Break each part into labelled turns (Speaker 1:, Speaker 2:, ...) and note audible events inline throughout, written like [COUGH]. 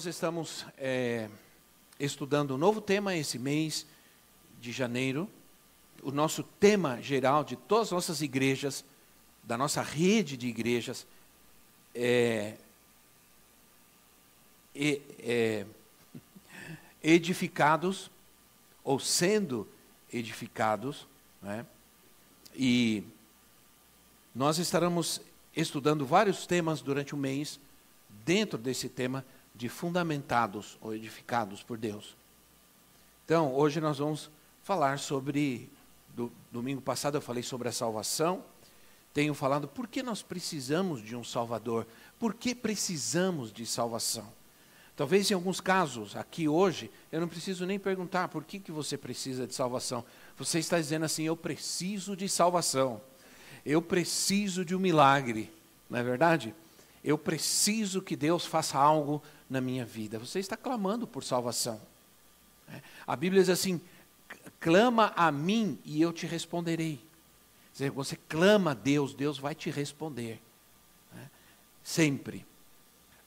Speaker 1: Nós estamos é, estudando um novo tema esse mês de janeiro. O nosso tema geral de todas as nossas igrejas, da nossa rede de igrejas, é, é, [LAUGHS] edificados ou sendo edificados, né? e nós estaremos estudando vários temas durante o mês, dentro desse tema de fundamentados ou edificados por Deus. Então, hoje nós vamos falar sobre. Do, domingo passado eu falei sobre a salvação. Tenho falado por que nós precisamos de um Salvador, por que precisamos de salvação. Talvez em alguns casos, aqui hoje, eu não preciso nem perguntar por que, que você precisa de salvação. Você está dizendo assim: eu preciso de salvação, eu preciso de um milagre, não é verdade? Eu preciso que Deus faça algo na minha vida. Você está clamando por salvação. É. A Bíblia diz assim: clama a mim e eu te responderei. Você clama a Deus, Deus vai te responder. É. Sempre.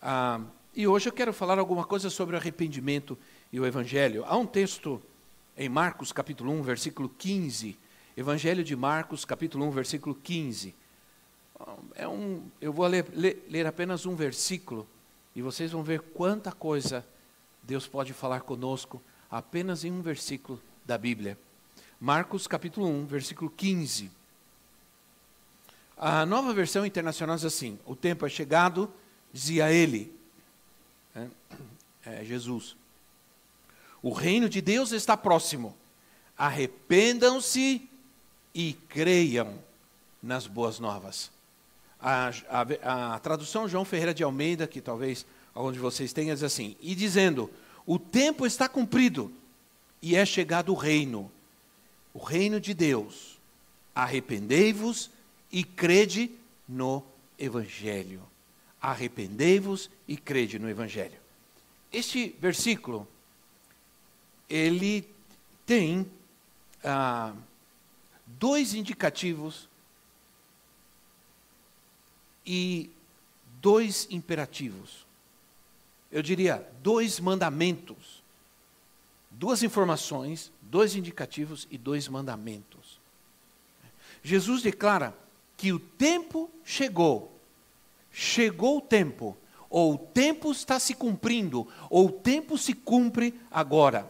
Speaker 1: Ah, e hoje eu quero falar alguma coisa sobre o arrependimento e o Evangelho. Há um texto em Marcos capítulo 1, versículo 15. Evangelho de Marcos, capítulo 1, versículo 15. É um, eu vou ler, ler, ler apenas um versículo, e vocês vão ver quanta coisa Deus pode falar conosco apenas em um versículo da Bíblia. Marcos capítulo 1, versículo 15. A nova versão internacional diz assim: O tempo é chegado, dizia ele, é, é, Jesus. O reino de Deus está próximo. Arrependam-se e creiam nas boas novas a, a, a, tradução João Ferreira de Almeida, que talvez algum de vocês tenha, diz assim: E dizendo, o tempo está cumprido e é chegado o reino, o reino de Deus. Arrependei-vos e crede no Evangelho. Arrependei-vos e crede no Evangelho. Este versículo, ele tem ah, dois indicativos e dois imperativos. Eu diria dois mandamentos. Duas informações, dois indicativos e dois mandamentos. Jesus declara que o tempo chegou. Chegou o tempo. Ou o tempo está se cumprindo, ou o tempo se cumpre agora.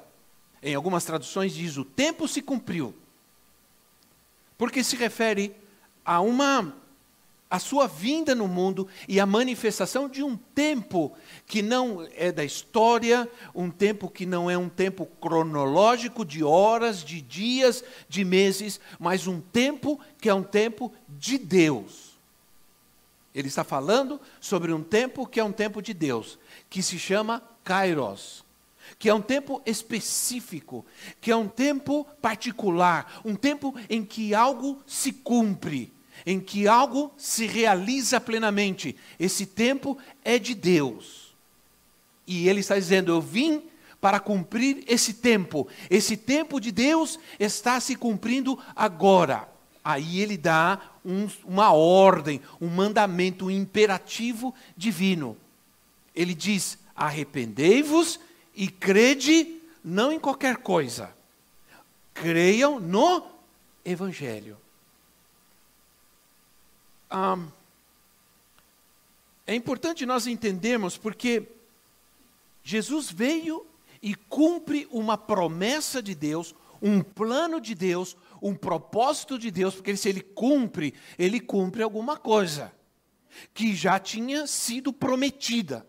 Speaker 1: Em algumas traduções diz o tempo se cumpriu. Porque se refere a uma a sua vinda no mundo e a manifestação de um tempo que não é da história, um tempo que não é um tempo cronológico de horas, de dias, de meses, mas um tempo que é um tempo de Deus. Ele está falando sobre um tempo que é um tempo de Deus, que se chama Kairos, que é um tempo específico, que é um tempo particular, um tempo em que algo se cumpre em que algo se realiza plenamente. Esse tempo é de Deus. E ele está dizendo: Eu vim para cumprir esse tempo. Esse tempo de Deus está se cumprindo agora. Aí ele dá um, uma ordem, um mandamento, um imperativo divino. Ele diz: arrependei-vos e crede não em qualquer coisa. Creiam no Evangelho é importante nós entendermos porque Jesus veio e cumpre uma promessa de Deus, um plano de Deus, um propósito de Deus, porque se ele cumpre, ele cumpre alguma coisa que já tinha sido prometida.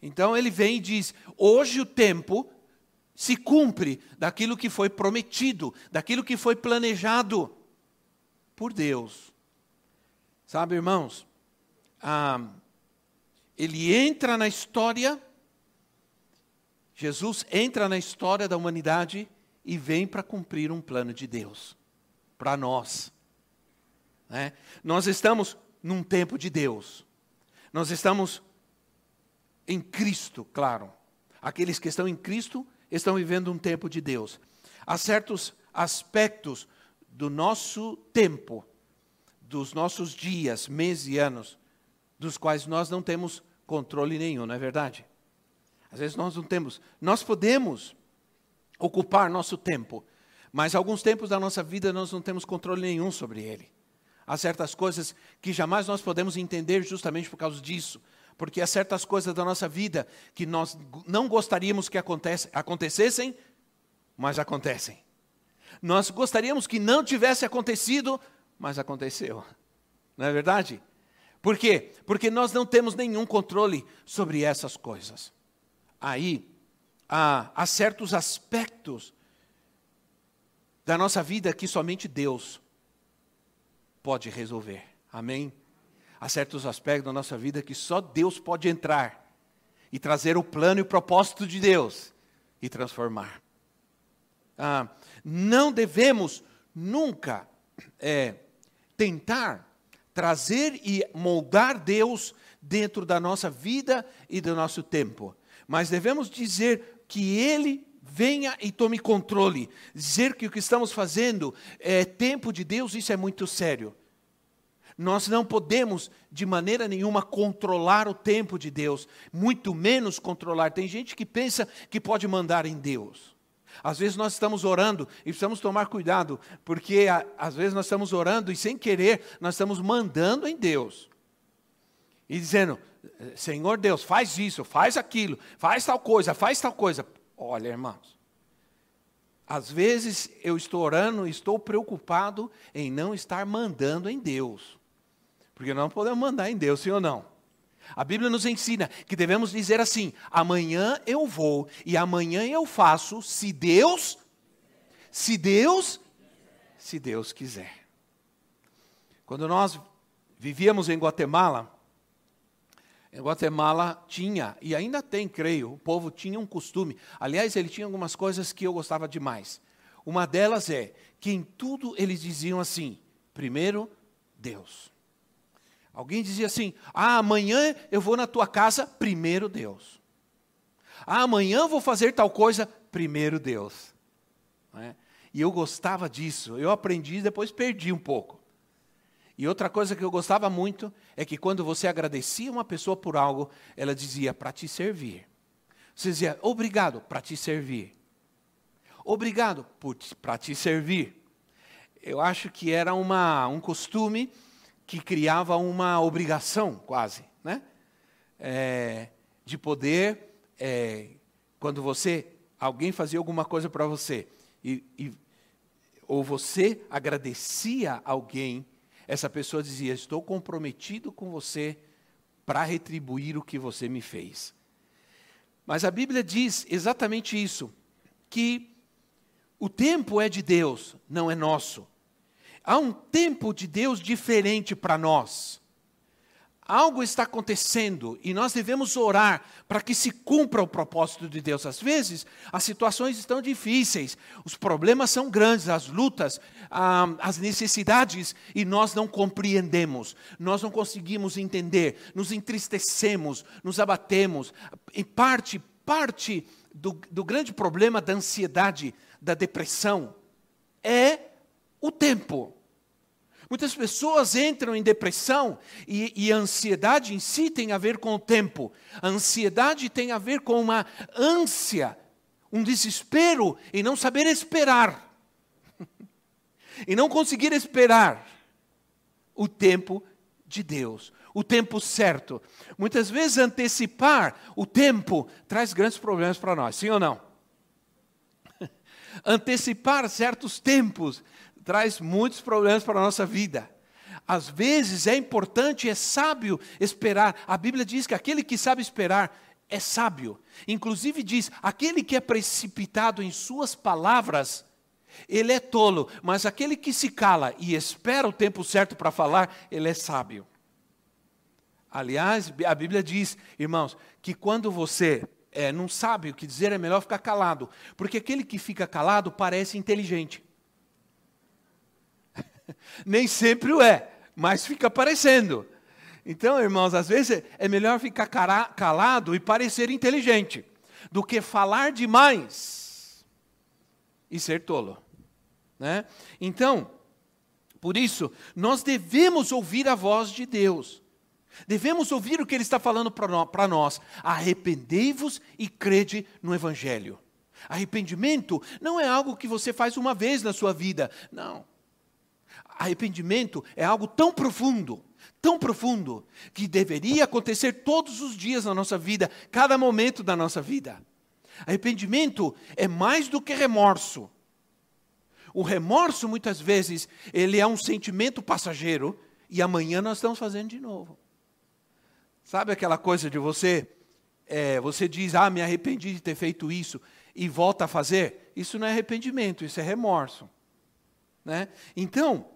Speaker 1: Então ele vem e diz: hoje o tempo se cumpre daquilo que foi prometido, daquilo que foi planejado. por Deus. Sabe, irmãos, ah, ele entra na história, Jesus entra na história da humanidade e vem para cumprir um plano de Deus para nós. Né? Nós estamos num tempo de Deus, nós estamos em Cristo, claro. Aqueles que estão em Cristo estão vivendo um tempo de Deus. Há certos aspectos do nosso tempo, dos nossos dias, meses e anos, dos quais nós não temos controle nenhum, não é verdade? Às vezes nós não temos. Nós podemos ocupar nosso tempo, mas alguns tempos da nossa vida nós não temos controle nenhum sobre ele. Há certas coisas que jamais nós podemos entender justamente por causa disso. Porque há certas coisas da nossa vida que nós não gostaríamos que acontecessem, mas acontecem. Nós gostaríamos que não tivesse acontecido, mas aconteceu. Não é verdade? Por quê? Porque nós não temos nenhum controle sobre essas coisas. Aí, há, há certos aspectos da nossa vida que somente Deus pode resolver. Amém? Há certos aspectos da nossa vida que só Deus pode entrar e trazer o plano e o propósito de Deus e transformar. Ah, não devemos nunca é, tentar trazer e moldar Deus dentro da nossa vida e do nosso tempo, mas devemos dizer que Ele venha e tome controle. Dizer que o que estamos fazendo é tempo de Deus, isso é muito sério. Nós não podemos, de maneira nenhuma, controlar o tempo de Deus, muito menos controlar. Tem gente que pensa que pode mandar em Deus. Às vezes nós estamos orando e precisamos tomar cuidado, porque às vezes nós estamos orando e sem querer nós estamos mandando em Deus. E dizendo: Senhor Deus, faz isso, faz aquilo, faz tal coisa, faz tal coisa. Olha, irmãos, às vezes eu estou orando e estou preocupado em não estar mandando em Deus. Porque não podemos mandar em Deus, sim ou não? A Bíblia nos ensina que devemos dizer assim: amanhã eu vou e amanhã eu faço, se Deus, se Deus, se Deus quiser. Quando nós vivíamos em Guatemala, em Guatemala tinha, e ainda tem, creio, o povo tinha um costume. Aliás, ele tinha algumas coisas que eu gostava demais. Uma delas é que em tudo eles diziam assim: primeiro, Deus. Alguém dizia assim: ah, amanhã eu vou na tua casa, primeiro Deus. Ah, amanhã eu vou fazer tal coisa, primeiro Deus. É? E eu gostava disso. Eu aprendi e depois perdi um pouco. E outra coisa que eu gostava muito é que quando você agradecia uma pessoa por algo, ela dizia para te servir. Você dizia obrigado para te servir. Obrigado para te servir. Eu acho que era uma, um costume que criava uma obrigação, quase, né? É, de poder, é, quando você, alguém fazia alguma coisa para você, e, e, ou você agradecia alguém essa pessoa dizia: Estou comprometido com você para retribuir o que você me fez. Mas a Bíblia diz exatamente isso: que o tempo é de Deus, não é nosso. Há um tempo de Deus diferente para nós. Algo está acontecendo e nós devemos orar para que se cumpra o propósito de Deus. Às vezes, as situações estão difíceis, os problemas são grandes, as lutas, ah, as necessidades, e nós não compreendemos, nós não conseguimos entender, nos entristecemos, nos abatemos. Em parte, parte do, do grande problema da ansiedade, da depressão, é o tempo. Muitas pessoas entram em depressão e, e, a ansiedade em si tem a ver com o tempo. A ansiedade tem a ver com uma ânsia, um desespero em não saber esperar. [LAUGHS] e não conseguir esperar o tempo de Deus, o tempo certo. Muitas vezes antecipar o tempo traz grandes problemas para nós, sim ou não? [LAUGHS] antecipar certos tempos traz muitos problemas para a nossa vida. Às vezes é importante, é sábio esperar. A Bíblia diz que aquele que sabe esperar é sábio. Inclusive diz: aquele que é precipitado em suas palavras ele é tolo, mas aquele que se cala e espera o tempo certo para falar, ele é sábio. Aliás, a Bíblia diz, irmãos, que quando você é, não sabe o que dizer, é melhor ficar calado, porque aquele que fica calado parece inteligente. [LAUGHS] Nem sempre o é, mas fica parecendo. Então, irmãos, às vezes é melhor ficar calado e parecer inteligente do que falar demais e ser tolo. Né? Então, por isso, nós devemos ouvir a voz de Deus. Devemos ouvir o que Ele está falando para nós. Arrependei-vos e crede no Evangelho. Arrependimento não é algo que você faz uma vez na sua vida. Não. Arrependimento é algo tão profundo, tão profundo, que deveria acontecer todos os dias na nossa vida, cada momento da nossa vida. Arrependimento é mais do que remorso. O remorso, muitas vezes, ele é um sentimento passageiro e amanhã nós estamos fazendo de novo. Sabe aquela coisa de você, é, você diz, ah, me arrependi de ter feito isso, e volta a fazer? Isso não é arrependimento, isso é remorso. Né? Então,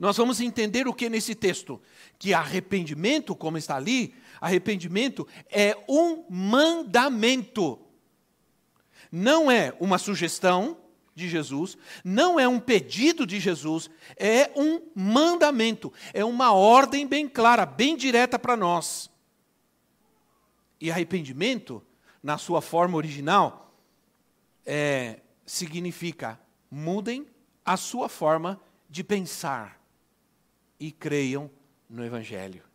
Speaker 1: nós vamos entender o que nesse texto? Que arrependimento, como está ali, arrependimento é um mandamento. Não é uma sugestão, de Jesus, não é um pedido de Jesus, é um mandamento, é uma ordem bem clara, bem direta para nós. E arrependimento, na sua forma original, é, significa mudem a sua forma de pensar e creiam no Evangelho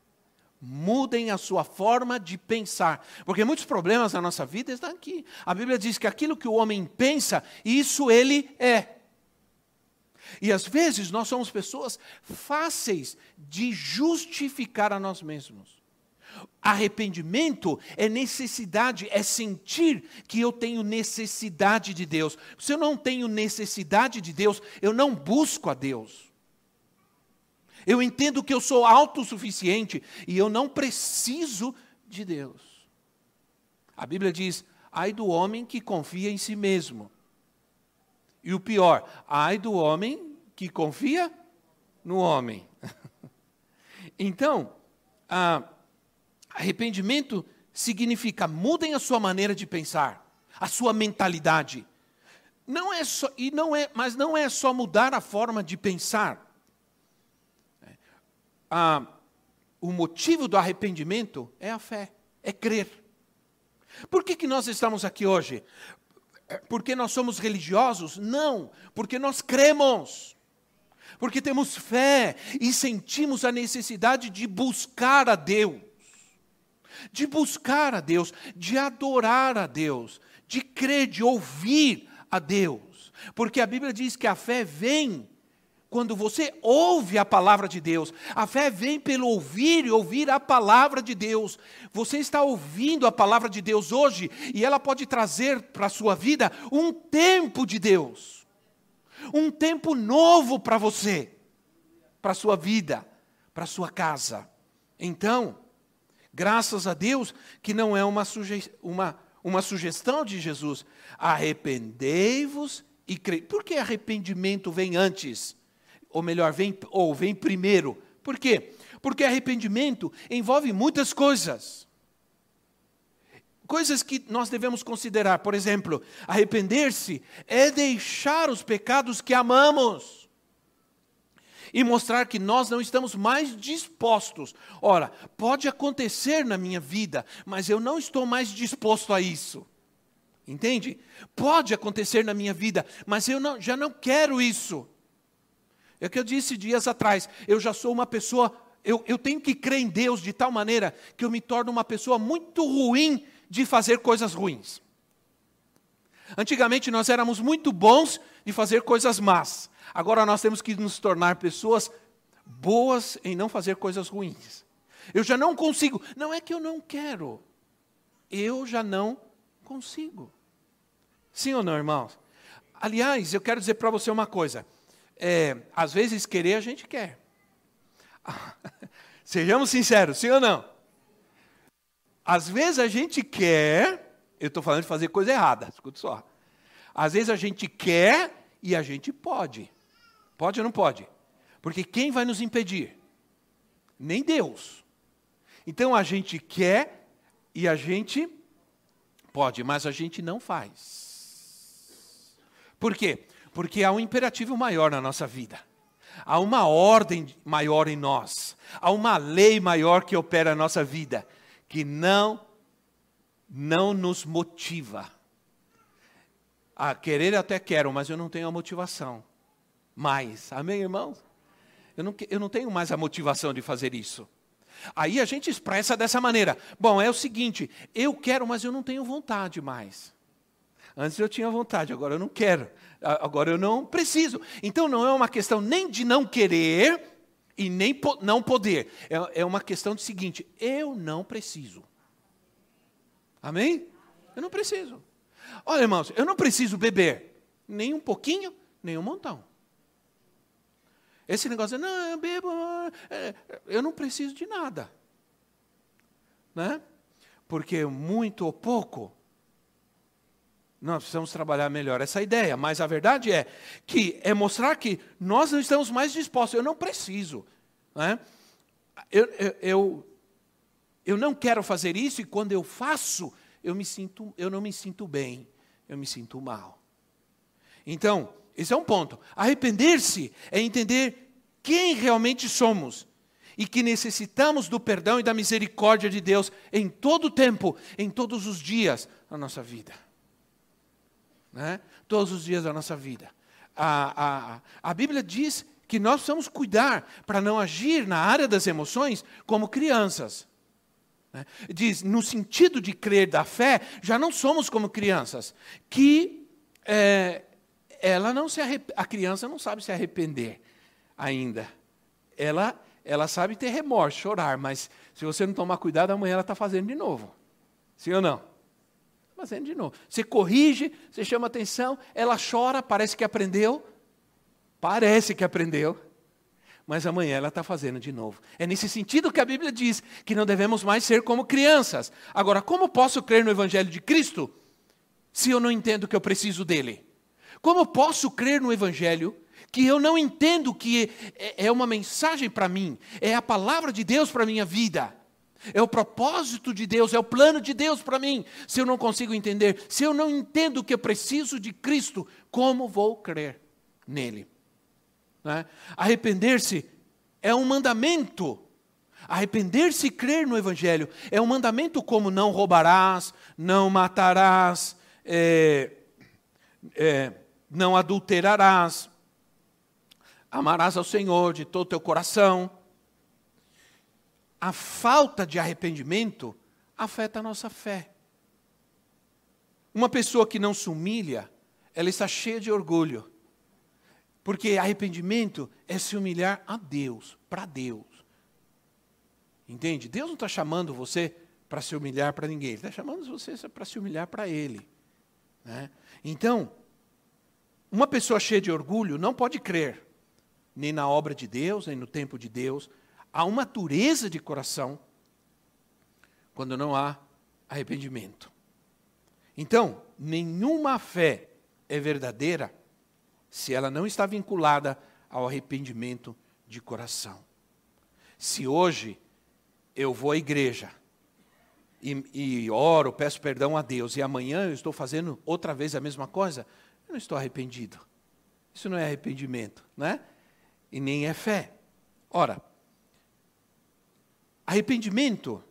Speaker 1: mudem a sua forma de pensar. Porque muitos problemas na nossa vida estão aqui. A Bíblia diz que aquilo que o homem pensa, isso ele é. E às vezes nós somos pessoas fáceis de justificar a nós mesmos. Arrependimento é necessidade, é sentir que eu tenho necessidade de Deus. Se eu não tenho necessidade de Deus, eu não busco a Deus. Eu entendo que eu sou autossuficiente e eu não preciso de Deus. A Bíblia diz: ai do homem que confia em si mesmo. E o pior, ai do homem que confia no homem. [LAUGHS] então, arrependimento significa mudem a sua maneira de pensar, a sua mentalidade. Não é só, e não é, mas não é só mudar a forma de pensar o motivo do arrependimento é a fé, é crer. Por que, que nós estamos aqui hoje? É, porque nós somos religiosos? Não, porque nós cremos. Porque temos fé e sentimos a necessidade de buscar a Deus. De buscar a Deus, de adorar a Deus, de crer, de ouvir a Deus. Porque a Bíblia diz que a fé vem quando você ouve a palavra de Deus. A fé vem pelo ouvir e ouvir a palavra de Deus. Você está ouvindo a palavra de Deus hoje e ela pode trazer para a sua vida um tempo de Deus. Um tempo novo para você, para a sua vida, para a sua casa. Então, graças a Deus que não é uma, suge uma, uma sugestão de Jesus. Arrependei-vos e crei. Por que arrependimento vem antes? Ou melhor, vem, ou vem primeiro. Por quê? Porque arrependimento envolve muitas coisas. Coisas que nós devemos considerar. Por exemplo, arrepender-se é deixar os pecados que amamos e mostrar que nós não estamos mais dispostos. Ora, pode acontecer na minha vida, mas eu não estou mais disposto a isso. Entende? Pode acontecer na minha vida, mas eu não, já não quero isso. É o que eu disse dias atrás. Eu já sou uma pessoa, eu, eu tenho que crer em Deus de tal maneira que eu me torno uma pessoa muito ruim de fazer coisas ruins. Antigamente nós éramos muito bons de fazer coisas más. Agora nós temos que nos tornar pessoas boas em não fazer coisas ruins. Eu já não consigo. Não é que eu não quero. Eu já não consigo. Sim ou não, irmãos? Aliás, eu quero dizer para você uma coisa é, às vezes querer a gente quer. [LAUGHS] Sejamos sinceros, sim ou não? Às vezes a gente quer, eu estou falando de fazer coisa errada, escuta só. Às vezes a gente quer E a gente pode. Pode ou não pode? Porque quem vai nos impedir? Nem Deus. Então a gente quer e a gente pode, mas a gente não faz. Por quê? Porque há um imperativo maior na nossa vida. Há uma ordem maior em nós. Há uma lei maior que opera na nossa vida, que não não nos motiva. A querer eu até quero, mas eu não tenho a motivação. Mais. Amém, irmãos? Eu não, eu não tenho mais a motivação de fazer isso. Aí a gente expressa dessa maneira. Bom, é o seguinte, eu quero, mas eu não tenho vontade mais. Antes eu tinha vontade, agora eu não quero. Agora eu não preciso. Então não é uma questão nem de não querer e nem po não poder. É, é uma questão do seguinte: eu não preciso. Amém? Eu não preciso. Olha, irmãos, eu não preciso beber nem um pouquinho, nem um montão. Esse negócio, não, eu bebo, é, eu não preciso de nada. Né? Porque muito ou pouco, nós precisamos trabalhar melhor essa ideia. Mas a verdade é que é mostrar que nós não estamos mais dispostos. Eu não preciso. Né? Eu, eu, eu, eu não quero fazer isso e quando eu faço, eu, me sinto, eu não me sinto bem, eu me sinto mal. Então, esse é um ponto. Arrepender-se é entender quem realmente somos e que necessitamos do perdão e da misericórdia de Deus em todo o tempo, em todos os dias da nossa vida. Né? Todos os dias da nossa vida. A, a, a Bíblia diz que nós precisamos cuidar para não agir na área das emoções como crianças. Né? Diz, no sentido de crer da fé, já não somos como crianças, que é, ela não se a criança não sabe se arrepender ainda. Ela, ela sabe ter remorso, chorar, mas se você não tomar cuidado, amanhã ela está fazendo de novo. Sim ou não? Fazendo de novo. Você corrige, você chama atenção, ela chora, parece que aprendeu. Parece que aprendeu. Mas amanhã ela está fazendo de novo. É nesse sentido que a Bíblia diz que não devemos mais ser como crianças. Agora, como posso crer no Evangelho de Cristo se eu não entendo que eu preciso dele? Como posso crer no Evangelho que eu não entendo que é, é uma mensagem para mim, é a palavra de Deus para a minha vida? É o propósito de Deus, é o plano de Deus para mim. Se eu não consigo entender, se eu não entendo que eu preciso de Cristo, como vou crer nele? É? Arrepender-se é um mandamento. Arrepender-se e crer no Evangelho é um mandamento como não roubarás, não matarás, é, é, não adulterarás, amarás ao Senhor de todo o teu coração. A falta de arrependimento afeta a nossa fé. Uma pessoa que não se humilha, ela está cheia de orgulho. Porque arrependimento é se humilhar a Deus, para Deus. Entende? Deus não está chamando você para se humilhar para ninguém, Ele está chamando você para se humilhar para Ele. Né? Então, uma pessoa cheia de orgulho não pode crer nem na obra de Deus, nem no tempo de Deus. Há uma dureza de coração quando não há arrependimento. Então, nenhuma fé é verdadeira se ela não está vinculada ao arrependimento de coração. Se hoje eu vou à igreja e, e, oro, peço perdão a Deus, e amanhã eu estou fazendo outra vez a mesma coisa, eu não estou arrependido. Isso não é arrependimento, né? E nem é fé. Ora, arrependimento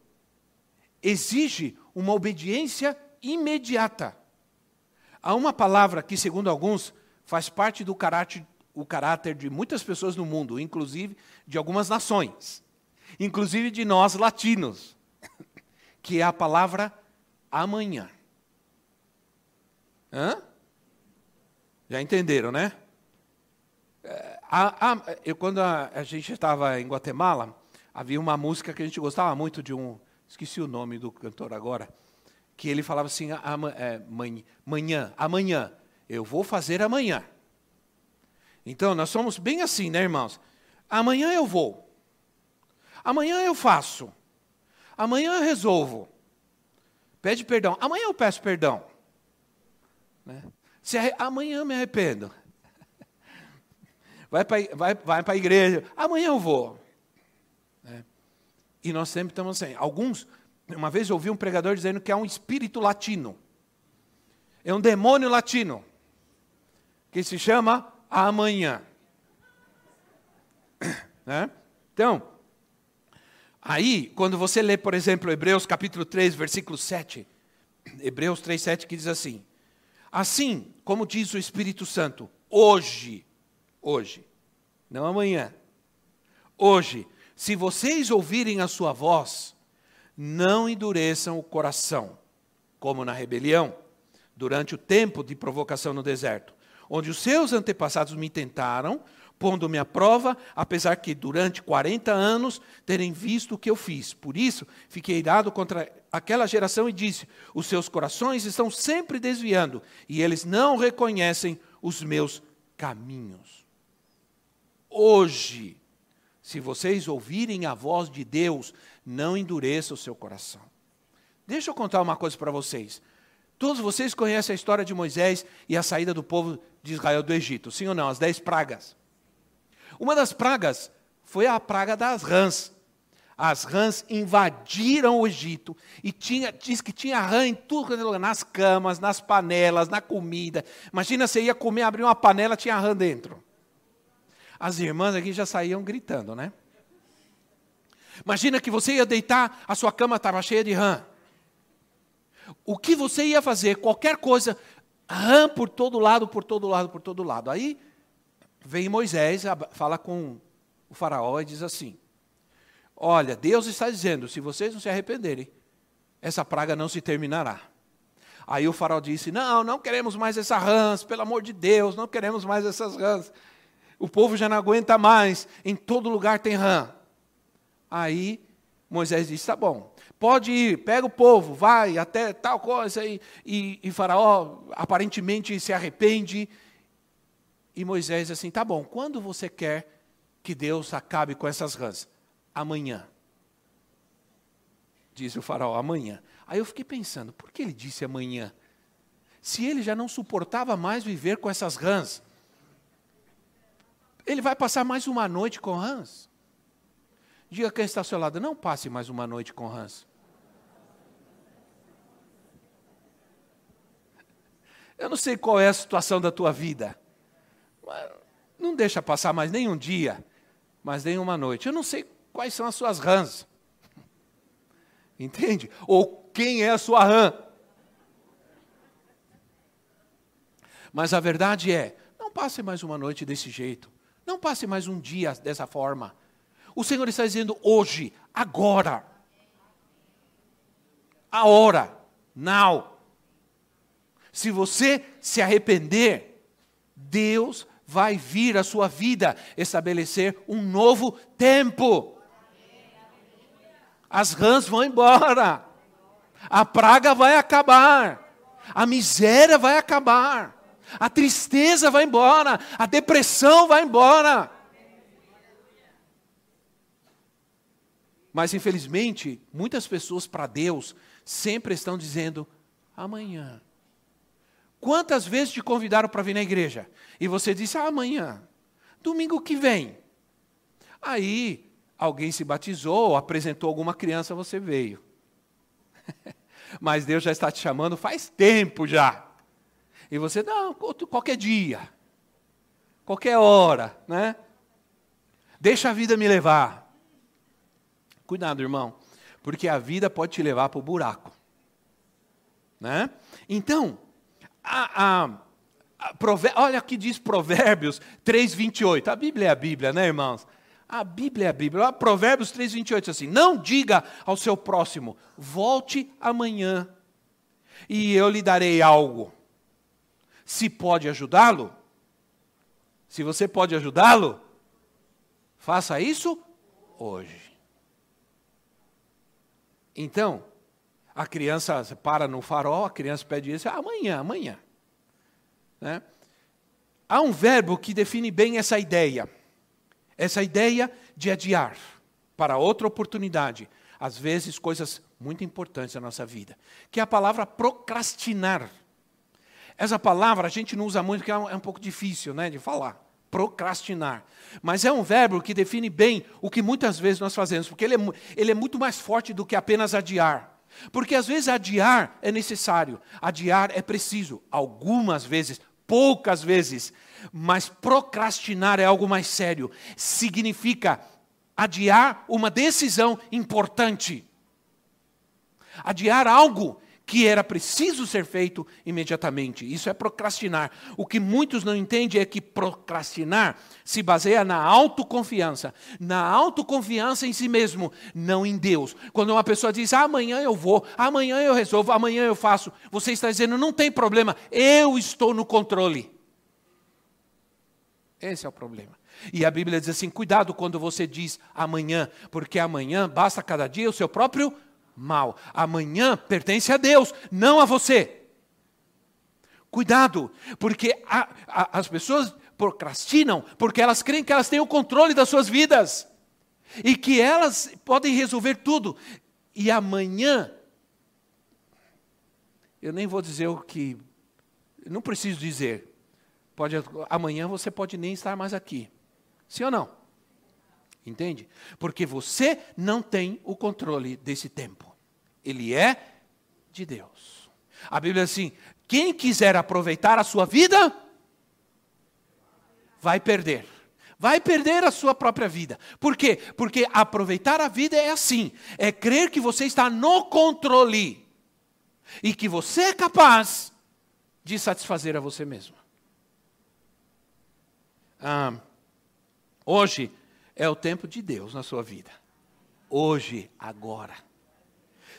Speaker 1: exige uma obediência imediata. Há uma palavra que, segundo alguns, faz parte do caráter, o caráter de muitas pessoas no mundo, inclusive de algumas nações, inclusive de nós latinos, que é a palavra amanhã. Hã? Já entenderam, né? É, a, a, eu, quando a, a gente estava em Guatemala, havia uma música que a gente gostava muito de um. Esqueci o nome do cantor agora. Que ele falava assim: é, manhã, amanhã, eu vou fazer amanhã. Então, nós somos bem assim, né, irmãos? Amanhã eu vou. Amanhã eu faço. Amanhã eu resolvo. Pede perdão. Amanhã eu peço perdão. Né? Se arre... Amanhã eu me arrependo. [LAUGHS] vai para vai, vai a igreja, amanhã eu vou. E nós sempre estamos assim. Alguns, uma vez eu ouvi um pregador dizendo que é um espírito latino. É um demônio latino. Que se chama amanhã. [COUGHS] Né? Então, aí, quando você lê, por exemplo, Hebreus capítulo 3, versículo 7, [COUGHS] Hebreus 3, 7, que diz assim: Assim como diz o Espírito Santo, hoje, hoje, não amanhã, hoje, se vocês ouvirem a sua voz, não endureçam o coração, como na rebelião, durante o tempo de provocação no deserto, onde os seus antepassados me tentaram, pondo-me à prova, apesar que durante 40 anos terem visto o que eu fiz. Por isso, fiquei irado contra aquela geração e disse: Os seus corações estão sempre desviando, e eles não reconhecem os meus caminhos. Hoje, se vocês ouvirem a voz de Deus, não endureça o seu coração. Deixa eu contar uma coisa para vocês. Todos vocês conhecem a história de Moisés e a saída do povo de Israel do Egito, sim ou não? As dez pragas. Uma das pragas foi a praga das rãs. As rãs invadiram o Egito e tinha, diz que tinha rã em tudo, nas camas, nas panelas, na comida. Imagina você ia comer, abrir uma panela, tinha rã dentro. As irmãs aqui já saíam gritando, né? Imagina que você ia deitar, a sua cama estava cheia de rã. O que você ia fazer, qualquer coisa, rã por todo lado, por todo lado, por todo lado. Aí vem Moisés, fala com o faraó e diz assim: Olha, Deus está dizendo: se vocês não se arrependerem, essa praga não se terminará. Aí o faraó disse: Não, não queremos mais essa rãs, pelo amor de Deus, não queremos mais essas rãs. O povo já não aguenta mais, em todo lugar tem rã. Aí Moisés disse: Tá bom, pode ir, pega o povo, vai até tal coisa. E, e, e Faraó aparentemente se arrepende e Moisés assim: tá bom, quando você quer que Deus acabe com essas rãs? Amanhã. Diz o faraó: amanhã. Aí eu fiquei pensando: por que ele disse amanhã? Se ele já não suportava mais viver com essas rãs, ele vai passar mais uma noite com rãs? Diga quem está ao seu lado: não passe mais uma noite com rãs. Eu não sei qual é a situação da tua vida. Não deixa passar mais nem um dia, mas nem uma noite. Eu não sei quais são as suas rãs. Entende? Ou quem é a sua rã. Mas a verdade é, não passe mais uma noite desse jeito. Não passe mais um dia dessa forma. O Senhor está dizendo hoje, agora. A hora, now. Se você se arrepender, Deus vai vir a sua vida estabelecer um novo tempo. As rãs vão embora, a praga vai acabar, a miséria vai acabar, a tristeza vai embora, a depressão vai embora. Mas infelizmente, muitas pessoas para Deus sempre estão dizendo amanhã. Quantas vezes te convidaram para vir na igreja? E você disse, ah, amanhã, domingo que vem. Aí, alguém se batizou, apresentou alguma criança, você veio. [LAUGHS] Mas Deus já está te chamando faz tempo já. E você, não, qualquer dia, qualquer hora, né? Deixa a vida me levar. Cuidado, irmão, porque a vida pode te levar para o buraco. Né? Então, a, a, olha o que diz Provérbios 3, 28. A Bíblia é a Bíblia, né, irmãos? A Bíblia é a Bíblia. Provérbios 3, 28 assim: Não diga ao seu próximo, volte amanhã e eu lhe darei algo. Se pode ajudá-lo, se você pode ajudá-lo, faça isso hoje. Então, a criança para no farol, a criança pede isso, amanhã, amanhã. Né? Há um verbo que define bem essa ideia. Essa ideia de adiar para outra oportunidade. Às vezes, coisas muito importantes na nossa vida. Que é a palavra procrastinar. Essa palavra a gente não usa muito, porque é um, é um pouco difícil né, de falar. procrastinar. Mas é um verbo que define bem o que muitas vezes nós fazemos, porque ele é, ele é muito mais forte do que apenas adiar. Porque às vezes adiar é necessário, adiar é preciso, algumas vezes, poucas vezes, mas procrastinar é algo mais sério. Significa adiar uma decisão importante. Adiar algo que era preciso ser feito imediatamente. Isso é procrastinar. O que muitos não entendem é que procrastinar se baseia na autoconfiança, na autoconfiança em si mesmo, não em Deus. Quando uma pessoa diz, amanhã eu vou, amanhã eu resolvo, amanhã eu faço, você está dizendo, não tem problema, eu estou no controle. Esse é o problema. E a Bíblia diz assim: cuidado quando você diz amanhã, porque amanhã basta cada dia o seu próprio mal. Amanhã pertence a Deus, não a você. Cuidado, porque a, a, as pessoas procrastinam porque elas creem que elas têm o controle das suas vidas e que elas podem resolver tudo. E amanhã, eu nem vou dizer o que, não preciso dizer. Pode, amanhã você pode nem estar mais aqui. Sim ou não? Entende? Porque você não tem o controle desse tempo. Ele é de Deus. A Bíblia diz assim: quem quiser aproveitar a sua vida, vai perder. Vai perder a sua própria vida. Por quê? Porque aproveitar a vida é assim: é crer que você está no controle e que você é capaz de satisfazer a você mesmo. Ah, hoje é o tempo de Deus na sua vida. Hoje, agora.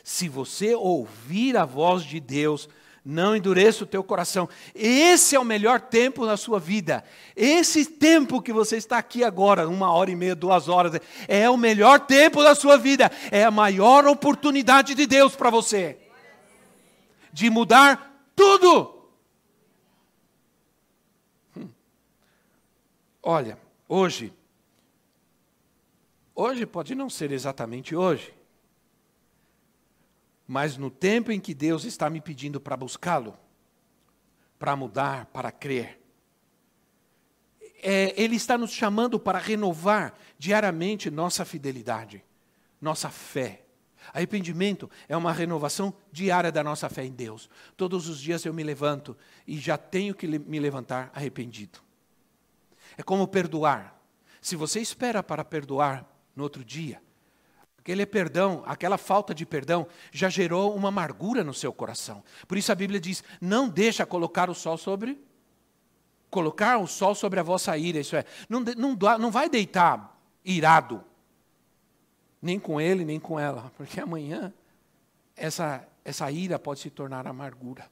Speaker 1: Se você ouvir a voz de Deus, não endureça o teu coração. Esse é o melhor tempo na sua vida. Esse tempo que você está aqui agora, uma hora e meia, duas horas, é o melhor tempo da sua vida. É a maior oportunidade de Deus para você de mudar tudo. Olha, hoje, hoje pode não ser exatamente hoje, mas no tempo em que Deus está me pedindo para buscá-lo, para mudar, para crer, é, Ele está nos chamando para renovar diariamente nossa fidelidade, nossa fé. Arrependimento é uma renovação diária da nossa fé em Deus. Todos os dias eu me levanto e já tenho que me levantar arrependido. É como perdoar. Se você espera para perdoar no outro dia, aquele perdão, aquela falta de perdão já gerou uma amargura no seu coração. Por isso a Bíblia diz: "Não deixa colocar o sol sobre colocar o sol sobre a vossa ira", isso é, não não, não vai deitar irado nem com ele, nem com ela, porque amanhã essa essa ira pode se tornar amargura.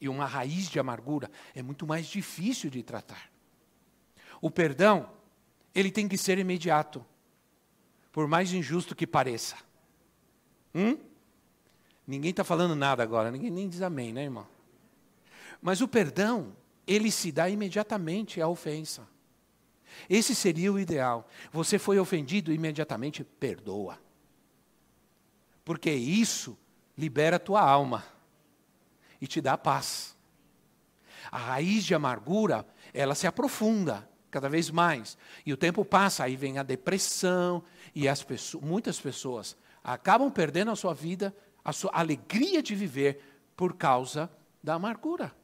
Speaker 1: E uma raiz de amargura é muito mais difícil de tratar. O perdão, ele tem que ser imediato, por mais injusto que pareça. Hum? Ninguém está falando nada agora, ninguém nem diz amém, né, irmão? Mas o perdão, ele se dá imediatamente à ofensa. Esse seria o ideal. Você foi ofendido, imediatamente perdoa. Porque isso libera a tua alma e te dá paz. A raiz de amargura, ela se aprofunda cada vez mais. E o tempo passa, aí vem a depressão, e as pessoas, muitas pessoas acabam perdendo a sua vida, a sua alegria de viver, por causa da amargura.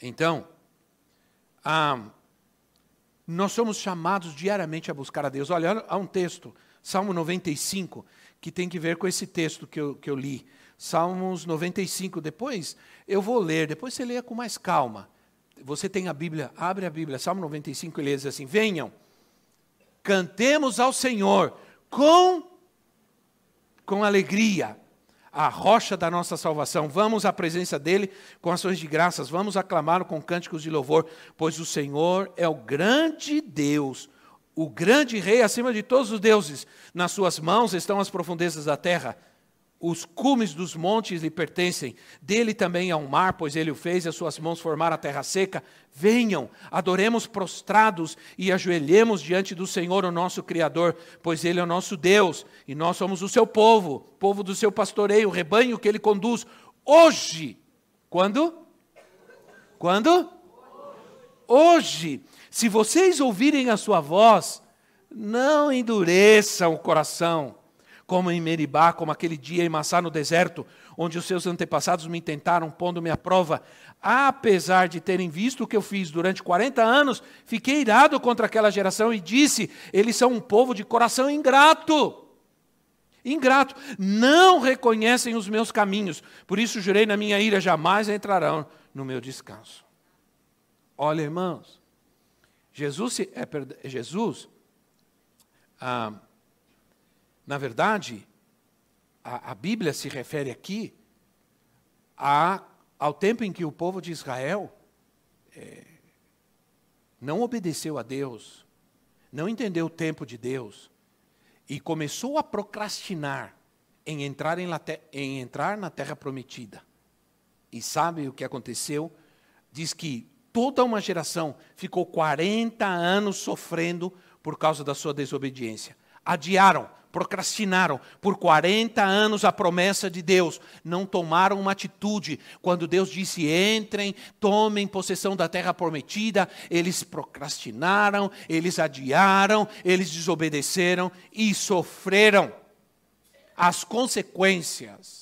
Speaker 1: Então, ah, nós somos chamados diariamente a buscar a Deus. Olha, há um texto, Salmo 95, que tem que ver com esse texto que eu, que eu li. Salmos 95, depois eu vou ler, depois você leia com mais calma você tem a Bíblia, abre a Bíblia, Salmo 95, ele diz assim: Venham, cantemos ao Senhor com, com alegria, a rocha da nossa salvação. Vamos à presença dEle com ações de graças, vamos aclamá-lo com cânticos de louvor, pois o Senhor é o grande Deus, o grande Rei acima de todos os deuses. Nas suas mãos estão as profundezas da terra os cumes dos montes lhe pertencem, dele também há um mar, pois ele o fez, e as suas mãos formaram a terra seca. Venham, adoremos prostrados e ajoelhemos diante do Senhor, o nosso Criador, pois ele é o nosso Deus, e nós somos o seu povo, povo do seu pastoreio, rebanho que ele conduz. Hoje, quando? Quando? hoje, se vocês ouvirem a sua voz, não endureçam o coração, como em Meribá, como aquele dia em Massá no deserto, onde os seus antepassados me tentaram, pondo-me à prova. Apesar de terem visto o que eu fiz durante 40 anos, fiquei irado contra aquela geração e disse: eles são um povo de coração ingrato. Ingrato, não reconhecem os meus caminhos, por isso jurei na minha ira: jamais entrarão no meu descanso. Olha, irmãos, Jesus, é, Jesus ah, na verdade, a, a, Bíblia se refere aqui a, ao tempo em que o povo de Israel é, não obedeceu a Deus, não entendeu o tempo de Deus e começou a procrastinar em entrar, em, em entrar na terra prometida. E sabe o que aconteceu? Diz que toda uma geração ficou 40 anos sofrendo por causa da sua desobediência. Adiaram, procrastinaram por 40 anos a promessa de Deus, não tomaram uma atitude. Quando Deus disse: entrem, tomem possessão da terra prometida, eles procrastinaram, eles adiaram, eles desobedeceram e sofreram as consequências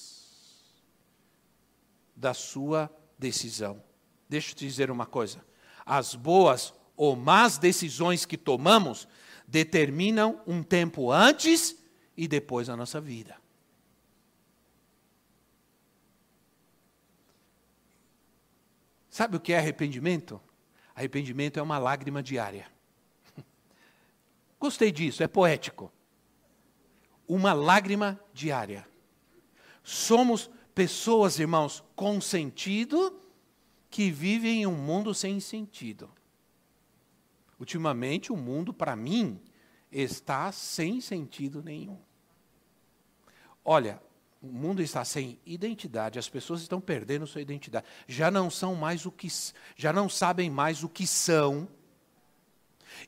Speaker 1: da sua decisão. Deixa eu te dizer uma coisa: as boas ou más decisões que tomamos determinam um tempo antes e depois da nossa vida. Sabe o que é arrependimento? Arrependimento é uma lágrima diária. Gostei disso, é poético. Uma lágrima diária. Somos pessoas, irmãos, com sentido que vivem em um mundo sem sentido. Ultimamente, o mundo, para mim, está sem sentido nenhum. Olha, o mundo está sem identidade, as pessoas estão perdendo sua identidade. Já não são mais o que, já não sabem mais o que são.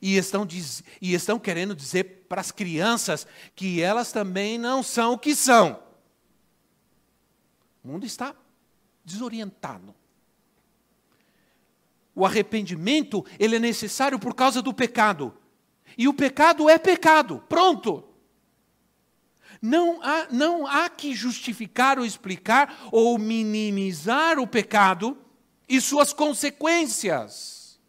Speaker 1: E estão, diz, e estão querendo dizer para as crianças que elas também não são o que são. O mundo está desorientado. O arrependimento, ele é necessário por causa do pecado. E o pecado é pecado. Pronto. Não há, não há que justificar ou explicar ou minimizar o pecado e suas consequências.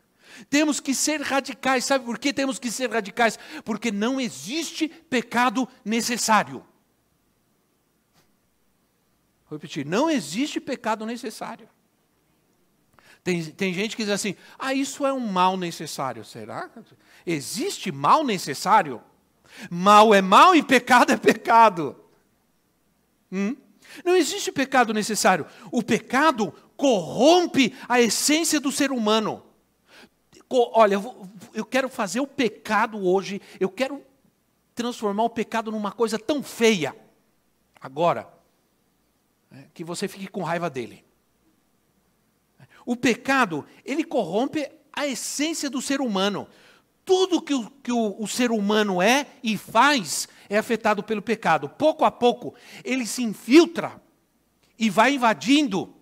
Speaker 1: Temos que ser radicais. Sabe por que temos que ser radicais? Porque não existe pecado necessário. Vou repetir: não existe pecado necessário. Tem, tem gente que diz assim: ah, isso é um mal necessário. Será? Existe mal necessário? Mal é mal e pecado é pecado. Hum? Não existe pecado necessário. O pecado corrompe a essência do ser humano. Olha, eu quero fazer o pecado hoje, eu quero transformar o pecado numa coisa tão feia. Agora, é, que você fique com raiva dele. O pecado, ele corrompe a essência do ser humano. Tudo que, o, que o, o ser humano é e faz é afetado pelo pecado. Pouco a pouco, ele se infiltra e vai invadindo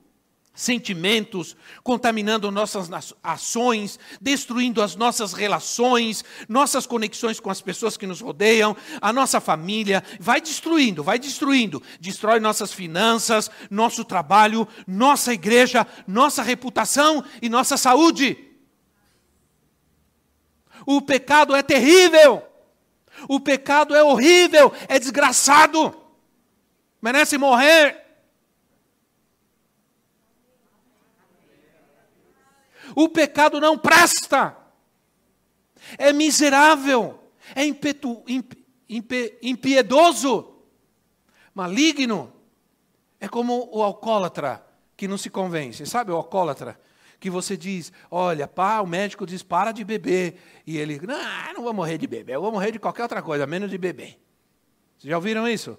Speaker 1: sentimentos, contaminando nossas ações, destruindo as nossas relações, nossas conexões com as pessoas que nos rodeiam, a nossa família, vai destruindo, vai destruindo, destrói nossas finanças, nosso trabalho, nossa igreja, nossa reputação e nossa saúde. O pecado é terrível. O pecado é horrível, é desgraçado. Merece morrer. O pecado não presta, é miserável, é impetu, imp, imp, impiedoso, maligno. É como o alcoólatra que não se convence. Sabe o alcoólatra? Que você diz, olha, pá, o médico diz, para de beber. E ele, não, não vou morrer de beber, eu vou morrer de qualquer outra coisa, menos de beber. Vocês já ouviram isso?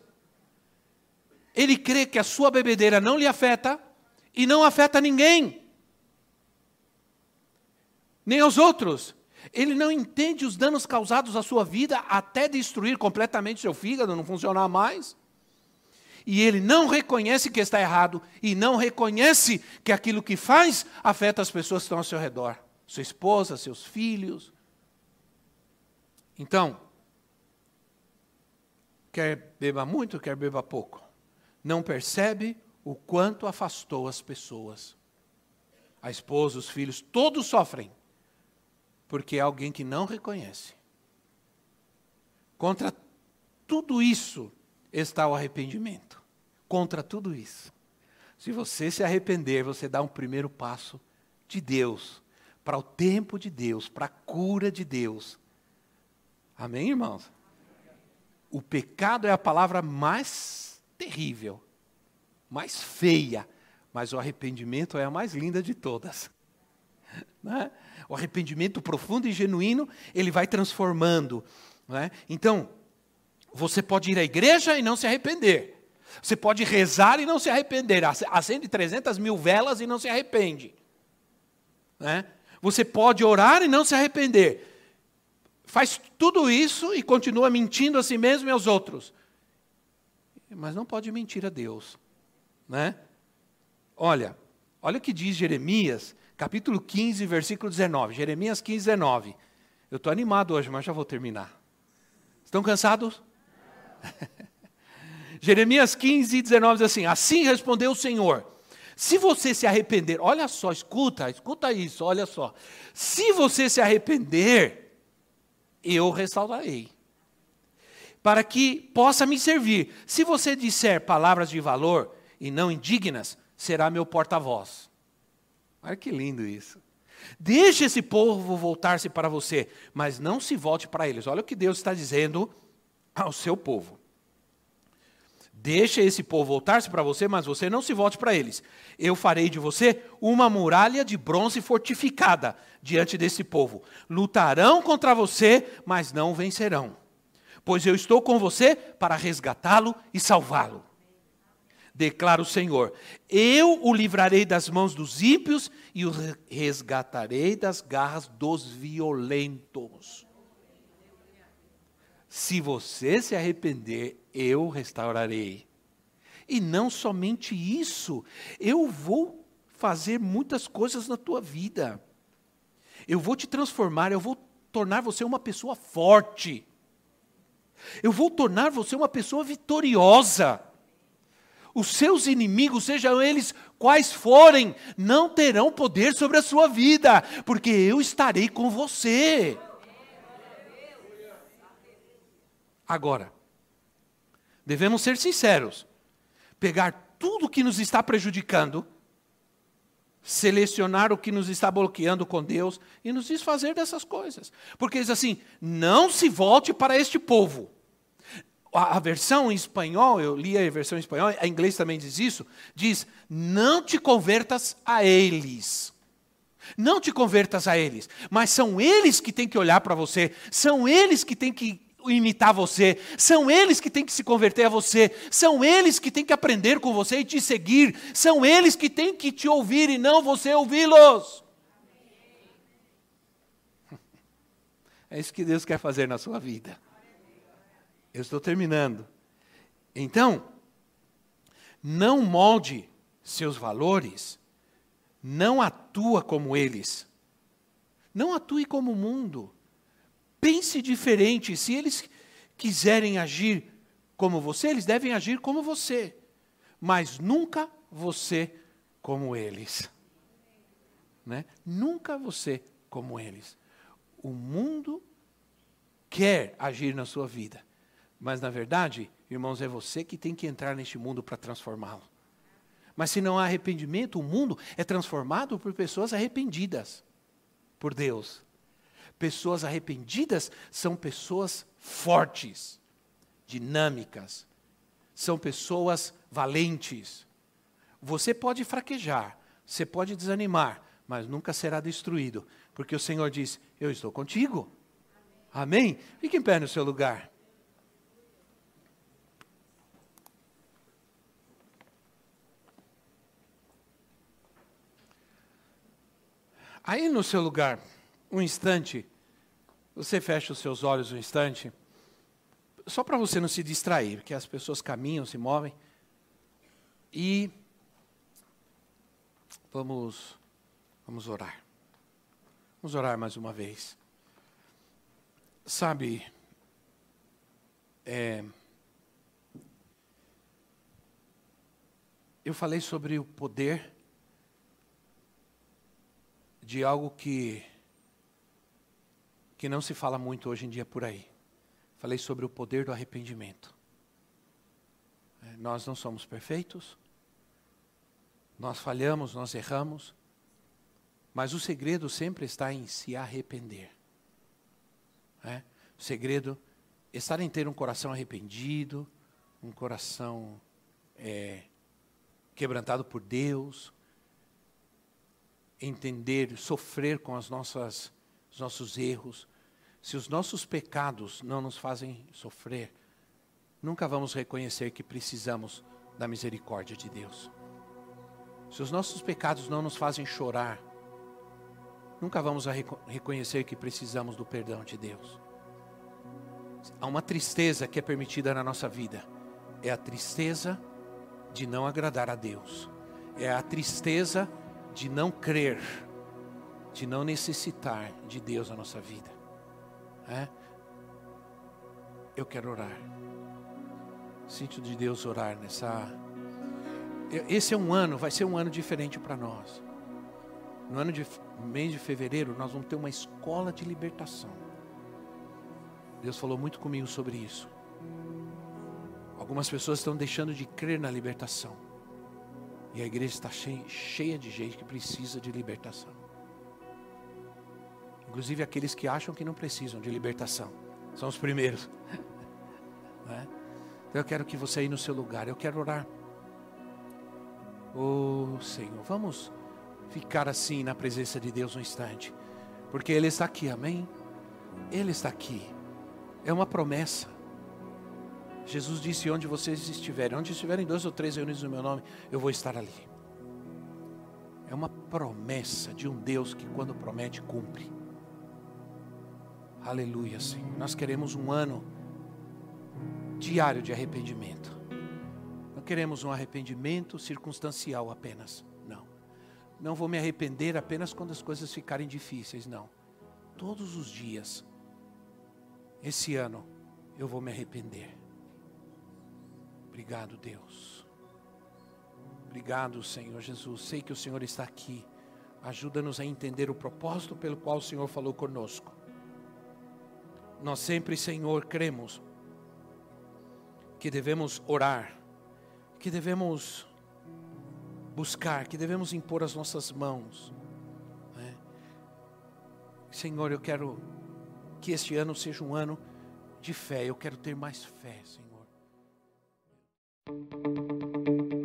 Speaker 1: Ele crê que a sua bebedeira não lhe afeta e não afeta ninguém nem aos outros. Ele não entende os danos causados à sua vida até destruir completamente seu fígado, não funcionar mais. E ele não reconhece que está errado e não reconhece que aquilo que faz afeta as pessoas que estão ao seu redor. sua esposa, seus filhos. Então, quer beba muito, quer beba pouco. Não percebe o quanto afastou as pessoas. A esposa, os filhos, todos sofrem, porque é alguém que não reconhece. Contra tudo isso está o arrependimento. Contra tudo isso. Se você se arrepender, você dá um primeiro passo de Deus, para o tempo de Deus, para a cura de Deus. Amém, irmãos? O pecado é a palavra mais terrível, mais feia, mas o arrependimento é a mais linda de todas. É? O arrependimento profundo e genuíno, ele vai transformando. É? Então, você pode ir à igreja e não se arrepender. Você pode rezar e não se arrepender. Acende 300 mil velas e não se arrepende. É? Você pode orar e não se arrepender. Faz tudo isso e continua mentindo a si mesmo e aos outros. Mas não pode mentir a Deus. Né? Olha, olha o que diz Jeremias, capítulo 15, versículo 19. Jeremias 15, 19. Eu estou animado hoje, mas já vou terminar. Estão cansados? [LAUGHS] Jeremias 15, 19 diz assim: Assim respondeu o Senhor. Se você se arrepender, olha só, escuta, escuta isso, olha só. Se você se arrepender, eu restaurarei. Para que possa me servir. Se você disser palavras de valor e não indignas, será meu porta-voz. Olha que lindo isso. Deixe esse povo voltar-se para você, mas não se volte para eles. Olha o que Deus está dizendo ao seu povo. Deixa esse povo voltar-se para você, mas você não se volte para eles. Eu farei de você uma muralha de bronze fortificada diante desse povo. Lutarão contra você, mas não vencerão. Pois eu estou com você para resgatá-lo e salvá-lo. Declara o Senhor: Eu o livrarei das mãos dos ímpios e o resgatarei das garras dos violentos. Se você se arrepender, eu restaurarei. E não somente isso, eu vou fazer muitas coisas na tua vida. Eu vou te transformar, eu vou tornar você uma pessoa forte. Eu vou tornar você uma pessoa vitoriosa. Os seus inimigos, sejam eles quais forem, não terão poder sobre a sua vida, porque eu estarei com você. Agora, devemos ser sinceros, pegar tudo que nos está prejudicando, selecionar o que nos está bloqueando com Deus e nos desfazer dessas coisas. Porque diz assim: não se volte para este povo. A, versão em espanhol, eu li a versão em espanhol, a inglês também diz isso, diz: não te convertas a eles. Não te convertas a eles, mas são eles que têm que olhar para você, são eles que têm que imitar você, são eles que têm que se converter a você, são eles que têm que aprender com você e te seguir, são eles que têm que te ouvir e não você ouvi-los. [LAUGHS] É isso que Deus quer fazer na sua vida. Eu estou terminando. Então, não molde seus valores, não atua como eles, não atue como o mundo. Pense diferente. Se eles quiserem agir como você, eles devem agir como você. Mas nunca você como eles. Né? Nunca você como eles. O mundo quer agir na sua vida. Mas, na verdade, irmãos, é você que tem que entrar neste mundo para transformá-lo. Mas se não há arrependimento, o mundo é transformado por pessoas arrependidas por Deus. Pessoas arrependidas são pessoas fortes, dinâmicas, são pessoas valentes. Você pode fraquejar, você pode desanimar, mas nunca será destruído, porque o Senhor diz: Eu estou contigo. Amém? Fique em pé no seu lugar. Aí no seu lugar um instante, você fecha os seus olhos um instante, só para você não se distrair, porque as pessoas caminham, se movem. E vamos vamos orar. Vamos orar mais uma vez. Sabe, é, eu falei sobre o poder de algo que que não se fala muito hoje em dia por aí. Falei sobre o poder do arrependimento. É, nós não somos perfeitos, nós falhamos, nós erramos, mas o segredo sempre está em se arrepender. É? O segredo está em ter um coração arrependido, um coração é, quebrantado por Deus, entender, sofrer com as nossas, os nossos erros. Se os nossos pecados não nos fazem sofrer, nunca vamos reconhecer que precisamos da misericórdia de Deus. Se os nossos pecados não nos fazem chorar, nunca vamos reconhecer que precisamos do perdão de Deus. Há uma tristeza que é permitida na nossa vida. É a tristeza de não agradar a Deus. É a tristeza não crer, de não necessitar de Deus na nossa vida. É? Eu quero orar. Sinto de Deus orar nessa. Esse é um ano, vai ser um ano diferente para nós. No ano de mês de fevereiro, nós vamos ter uma escola de libertação. Deus falou muito comigo sobre isso. Algumas pessoas estão deixando de crer na libertação. E a igreja está cheia, cheia de gente que precisa de libertação. Inclusive aqueles que acham que não precisam de libertação. São os primeiros. [LAUGHS] É? Então eu quero que você aí no seu lugar, eu quero orar. Oh Senhor, vamos ficar assim na presença de Deus um instante. Porque Ele está aqui, amém? Ele está aqui. É uma promessa. Jesus disse: Onde vocês estiverem, onde estiverem dois ou três reunidos no meu nome, eu vou estar ali. É uma promessa de um Deus que, quando promete, cumpre. Aleluia, Senhor. Nós queremos um ano diário de arrependimento. Não queremos um arrependimento circunstancial apenas. Não. Não vou me arrepender apenas quando as coisas ficarem difíceis. Não. Todos os dias esse ano eu vou me arrepender. Obrigado, Deus. Obrigado, Senhor Jesus. Sei que o Senhor está aqui. Ajuda-nos a entender o propósito pelo qual o Senhor falou conosco. Nós sempre, Senhor, cremos que devemos orar, que devemos buscar, que devemos impor as nossas mãos. Né? Senhor, eu quero que este ano seja um ano de fé. Eu quero ter mais fé, Senhor. Thank you.